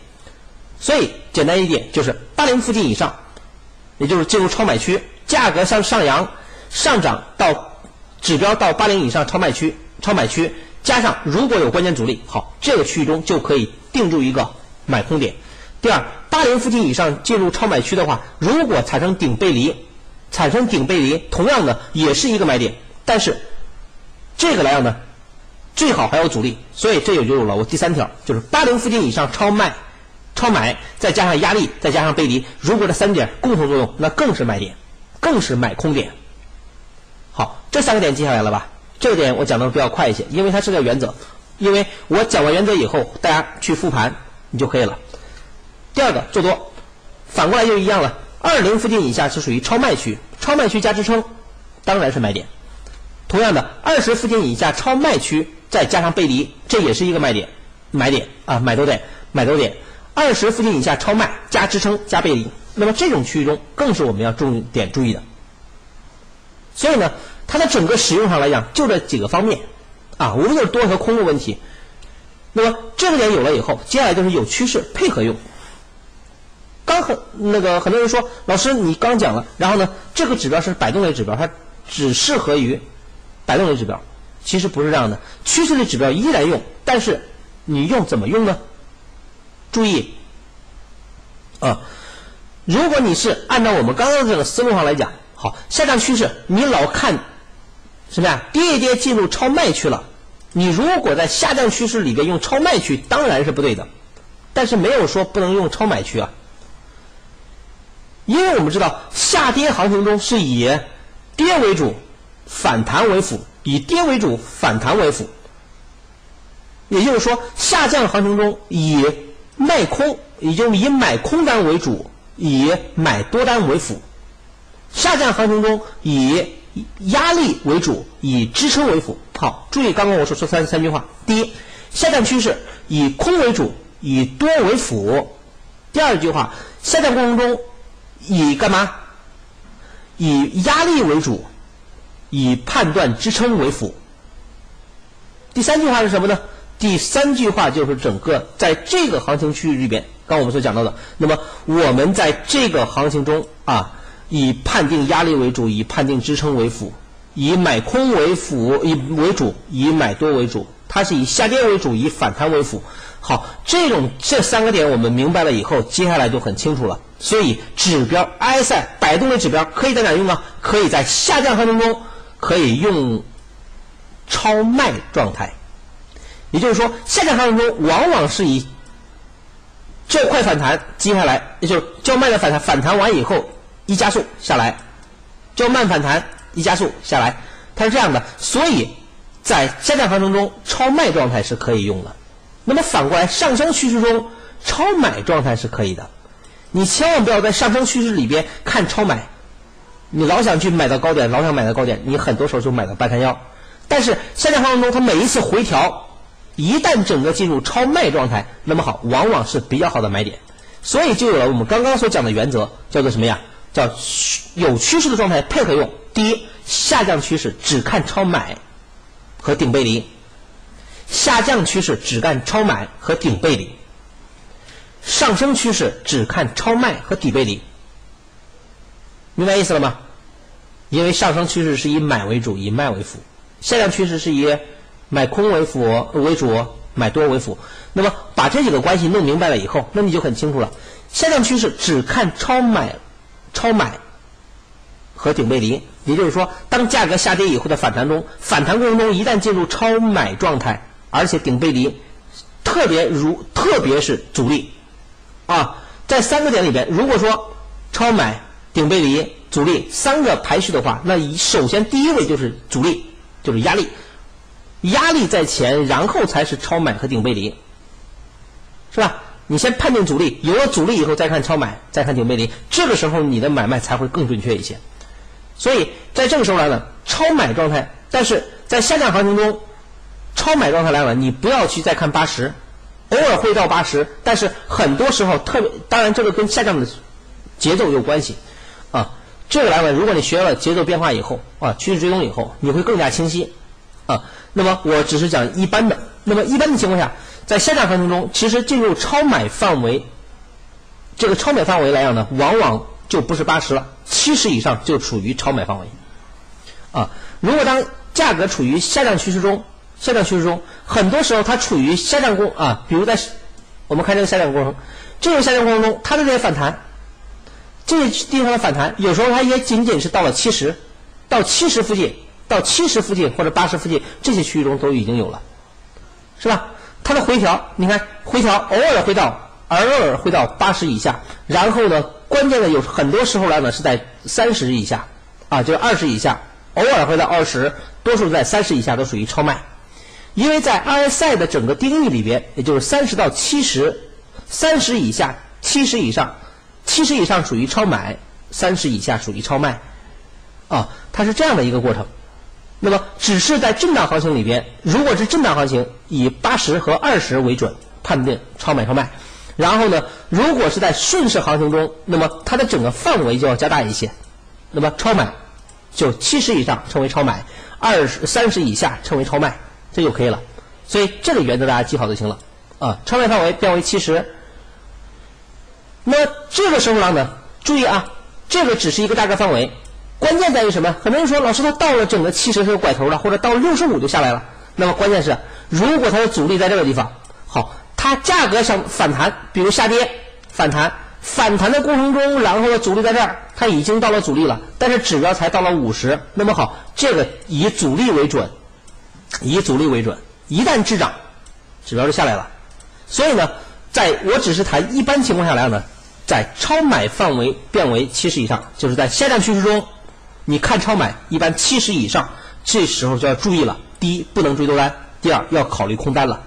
所以简单一点就是八零附近以上，也就是进入超买区，价格向上扬上涨到指标到八零以上超卖区、超买区，加上如果有关键阻力，好，这个区域中就可以定住一个买空点。第二，八零附近以上进入超买区的话，如果产生顶背离。产生顶背离，同样的也是一个买点，但是这个来讲呢，最好还有阻力，所以这也就有了我第三条，就是八零附近以上超卖、超买，再加上压力，再加上背离，如果这三点共同作用，那更是买点，更是买空点。好，这三个点记下来了吧？这个点我讲的比较快一些，因为它是个原则，因为我讲完原则以后，大家去复盘你就可以了。第二个做多，反过来就一样了。二零附近以下是属于超卖区，超卖区加支撑，当然是买点。同样的，二十附近以下超卖区再加上背离，这也是一个卖点，买点啊，买多点，买多点。二十附近以下超卖加支撑加背离，那么这种区域中更是我们要重点注意的。所以呢，它的整个使用上来讲，就这几个方面啊，无论是多和空的问题。那么这个点有了以后，接下来就是有趋势配合用。刚和那个很多人说，老师你刚讲了，然后呢，这个指标是摆动类指标，它只适合于摆动类指标。其实不是这样的，趋势类指标依然用，但是你用怎么用呢？注意啊，如果你是按照我们刚刚这个思路上来讲，好，下降趋势你老看什么呀？跌一跌进入超卖区了，你如果在下降趋势里边用超卖区，当然是不对的，但是没有说不能用超买区啊。因为我们知道，下跌行情中是以跌为主，反弹为辅；以跌为主，反弹为辅。也就是说，下降行情中以卖空，也就是以买空单为主，以买多单为辅；下降行情中以以压力为主，以支撑为辅。好，注意刚刚我说说三三句话：第一，下降趋势以空为主，以多为辅；第二句话，下降过程中。以干嘛？以压力为主，以判断支撑为辅。第三句话是什么呢？第三句话就是整个在这个行情区域里边，刚我们所讲到的。那么我们在这个行情中啊，以判定压力为主，以判定支撑为辅，以买空为辅，以为主，以买多为主。它是以下跌为主，以反弹为辅。好，这种这三个点我们明白了以后，接下来就很清楚了。所以指标 RSI 摆动的指标可以在哪用呢？可以在下降行情中可以用超卖状态，也就是说下降行情中往往是以较快反弹，接下来也就是较慢的反弹，反弹完以后一加速下来，较慢反弹一加速下来，它是这样的。所以在下降行情中超卖状态是可以用的。那么反过来上升趋势中超买状态是可以的。你千万不要在上升趋势里边看超买，你老想去买到高点，老想买到高点，你很多时候就买到半山腰。但是下降行情中，它每一次回调，一旦整个进入超卖状态，那么好，往往是比较好的买点。所以就有了我们刚刚所讲的原则，叫做什么呀？叫有趋势的状态配合用。第一，下降趋势只看超买和顶背离；下降趋势只看超买和顶背离。上升趋势只看超卖和底背离，明白意思了吗？因为上升趋势是以买为主，以卖为辅；下降趋势是以买空为辅为主，买多为辅。那么把这几个关系弄明白了以后，那你就很清楚了。下降趋势只看超买、超买和顶背离，也就是说，当价格下跌以后的反弹中，反弹过程中一旦进入超买状态，而且顶背离，特别如特别是阻力。啊，在三个点里边，如果说超买、顶背离、阻力三个排序的话，那首先第一位就是阻力，就是压力，压力在前，然后才是超买和顶背离，是吧？你先判定阻力，有了阻力以后再看超买，再看顶背离，这个时候你的买卖才会更准确一些。所以在这个时候来呢，超买状态，但是在下降行情中，超买状态来了，你不要去再看八十。偶尔会到八十，但是很多时候特别，当然这个跟下降的节奏有关系啊。这个来了，如果你学了节奏变化以后啊，趋势追踪以后，你会更加清晰啊。那么我只是讲一般的，那么一般的情况下，在下降行情中，其实进入超买范围，这个超买范围来讲呢，往往就不是八十了，七十以上就处于超买范围啊。如果当价格处于下降趋势中，下降趋势中，很多时候它处于下降过啊，比如在我们看这个下降过程，这个下降过程中，它的这些反弹，这个地方的反弹，有时候它也仅仅是到了七十，到七十附近，到七十附近或者八十附近这些区域中都已经有了，是吧？它的回调，你看回调偶尔会到，偶尔会到八十以下，然后呢，关键的有很多时候来呢是在三十以下，啊，就是二十以下，偶尔会到二十，多数在三十以下都属于超卖。因为在 RSI 的整个定义里边，也就是三十到七十，三十以下、七十以上，七十以上属于超买，三十以下属于超卖，啊，它是这样的一个过程。那么，只是在震荡行情里边，如果是震荡行情，以八十和二十为准判定超买超卖。然后呢，如果是在顺势行情中，那么它的整个范围就要加大一些。那么超买就七十以上称为超买，二十三十以下称为超卖。这就可以了，所以这个原则大家记好就行了啊。超卖范围变为七十，那这个时候呢，注意啊，这个只是一个大概范围，关键在于什么？很多人说老师，他到了整个七十是拐头了，或者到六十五就下来了。那么关键是，如果它的阻力在这个地方，好，它价格想反弹，比如下跌反弹，反弹的过程中，然后呢阻力在这儿，它已经到了阻力了，但是指标才到了五十，那么好，这个以阻力为准。以阻力为准，一旦滞涨，指标就下来了。所以呢，在我只是谈一般情况下来讲呢，在超买范围变为七十以上，就是在下降趋势中，你看超买一般七十以上，这时候就要注意了。第一，不能追多单；第二，要考虑空单了。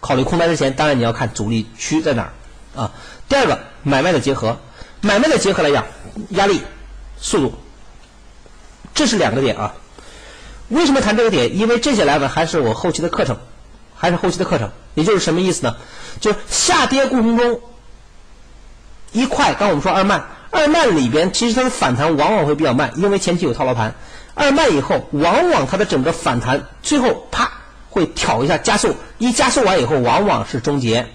考虑空单之前，当然你要看阻力区在哪儿啊。第二个，买卖的结合，买卖的结合来讲，压力、速度，这是两个点啊。为什么谈这个点？因为这些来呢，还是我后期的课程，还是后期的课程。也就是什么意思呢？就下跌过程中，一块，刚我们说二慢，二慢里边其实它的反弹往往会比较慢，因为前期有套牢盘。二慢以后，往往它的整个反弹最后啪会挑一下加速，一加速完以后，往往是终结，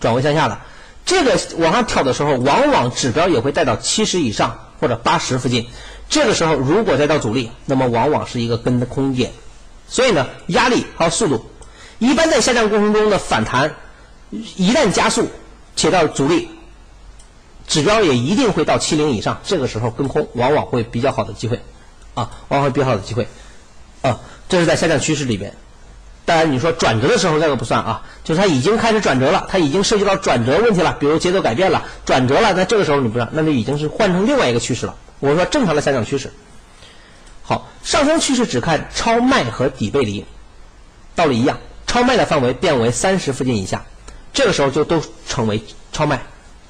转为向下的。这个往上挑的时候，往往指标也会带到七十以上或者八十附近。这个时候，如果再到阻力，那么往往是一个跟的空点。所以呢，压力还有速度，一般在下降过程中的反弹，一旦加速且到阻力，指标也一定会到七零以上。这个时候跟空往往会比较好的机会，啊，往往会比较好的机会，啊，这是在下降趋势里边。当然，你说转折的时候这个不算啊，就是它已经开始转折了，它已经涉及到转折问题了，比如节奏改变了，转折了，那这个时候你不算，那就已经是换成另外一个趋势了。我说正常的下降趋势，好，上升趋势只看超卖和底背离，道理一样，超卖的范围变为三十附近以下，这个时候就都成为超卖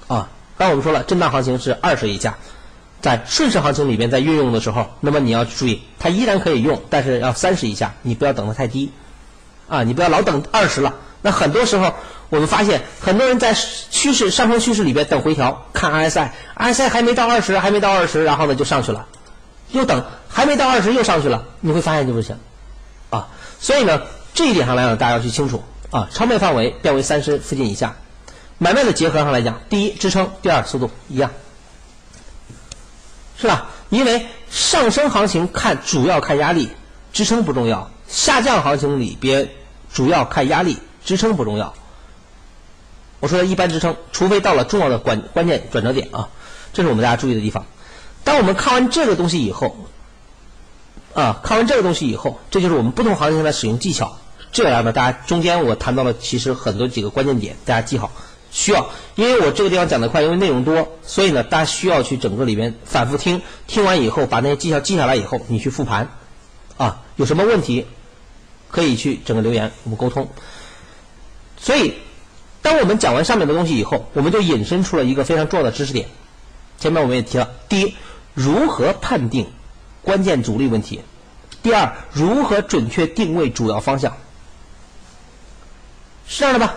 啊。刚我们说了，震荡行情是二十以下，在顺势行情里边在运用的时候，那么你要注意，它依然可以用，但是要三十以下，你不要等的太低啊，你不要老等二十了。那很多时候。我们发现很多人在趋势上升趋势里边等回调，看 RSI，RSI 还没到二十，还没到二十，然后呢就上去了，又等还没到二十又上去了，你会发现就不行，啊，所以呢这一点上来讲大家要去清楚啊，超卖范围变为三十附近以下，买卖的结合上来讲，第一支撑，第二速度一样，是吧？因为上升行情看主要看压力，支撑不重要；下降行情里边主要看压力，支撑不重要。我说的一般支撑，除非到了重要的关关键转折点啊，这是我们大家注意的地方。当我们看完这个东西以后，啊，看完这个东西以后，这就是我们不同行情的使用技巧。这样呢，大家中间我谈到了其实很多几个关键点，大家记好。需要，因为我这个地方讲的快，因为内容多，所以呢，大家需要去整个里边反复听，听完以后把那些技巧记下来以后，你去复盘，啊，有什么问题可以去整个留言，我们沟通。所以。当我们讲完上面的东西以后，我们就引申出了一个非常重要的知识点。前面我们也提了，第一，如何判定关键阻力问题；第二，如何准确定位主要方向。是这样的吧？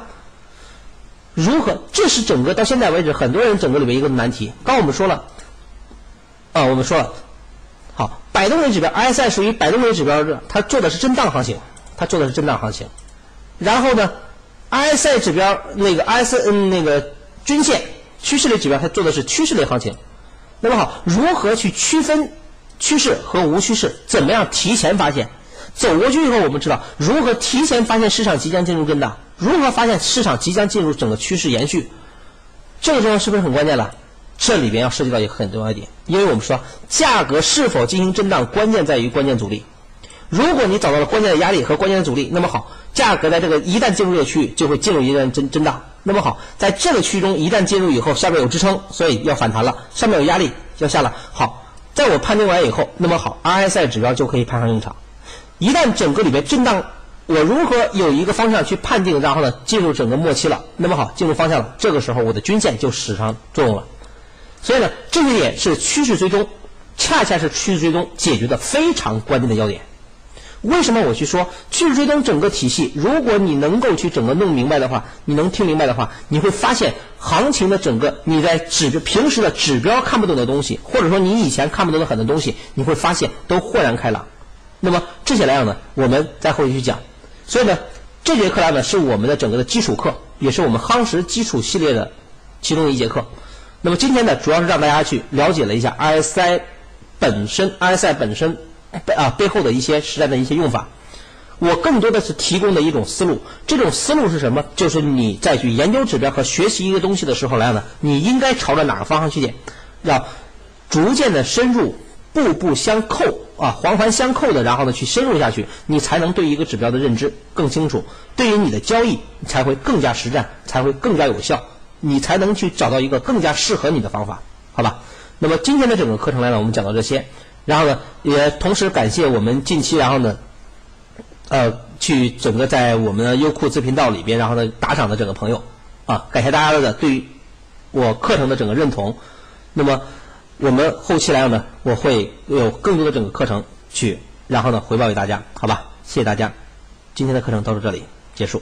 如何？这是整个到现在为止很多人整个里面一个难题。刚我们说了，啊，我们说了，好，摆动类指标 RSI 属于摆动类指标，它做的是震荡行情，它做的是震荡行情。然后呢，RSI 指标那个 RS 嗯那个均线趋势类指标，它做的是趋势类行情。那么好，如何去区分趋势和无趋势？怎么样提前发现？走过去以后，我们知道如何提前发现市场即将进入震荡，如何发现市场即将进入整个趋势延续。这个地方是不是很关键了？这里边要涉及到一个很重要一点，因为我们说价格是否进行震荡，关键在于关键阻力。如果你找到了关键的压力和关键的阻力，那么好，价格在这个一旦进入这个区域，就会进入一段震震荡。那么好，在这个区域中一旦进入以后，下面有支撑，所以要反弹了；上面有压力，要下来。好，在我判定完以后，那么好，RSI 指标就可以派上用场。一旦整个里边震荡，我如何有一个方向去判定，然后呢进入整个末期了？那么好，进入方向了，这个时候我的均线就使上作用了。所以呢，这一点是趋势追踪，恰恰是趋势追踪解决的非常关键的要点。为什么我去说趋势追踪整个体系？如果你能够去整个弄明白的话，你能听明白的话，你会发现行情的整个你在指平时的指标看不懂的东西，或者说你以前看不懂的很多东西，你会发现都豁然开朗。那么这些来讲呢，我们在后续去讲。所以呢，这节课来呢是我们的整个的基础课，也是我们夯实基础系列的其中一节课。那么今天呢，主要是让大家去了解了一下 RSI 本身，RSI 本身背啊背后的一些实战的一些用法。我更多的是提供的一种思路，这种思路是什么？就是你在去研究指标和学习一个东西的时候来呢，你应该朝着哪个方向去点？要逐渐的深入，步步相扣啊，环环相扣的，然后呢去深入下去，你才能对一个指标的认知更清楚，对于你的交易才会更加实战，才会更加有效。你才能去找到一个更加适合你的方法，好吧？那么今天的整个课程来呢，我们讲到这些，然后呢，也同时感谢我们近期，然后呢，呃，去整个在我们的优酷自频道里边，然后呢打赏的整个朋友，啊，感谢大家的对于我课程的整个认同。那么我们后期来了呢，我会有更多的整个课程去，然后呢回报给大家，好吧？谢谢大家，今天的课程到这里结束。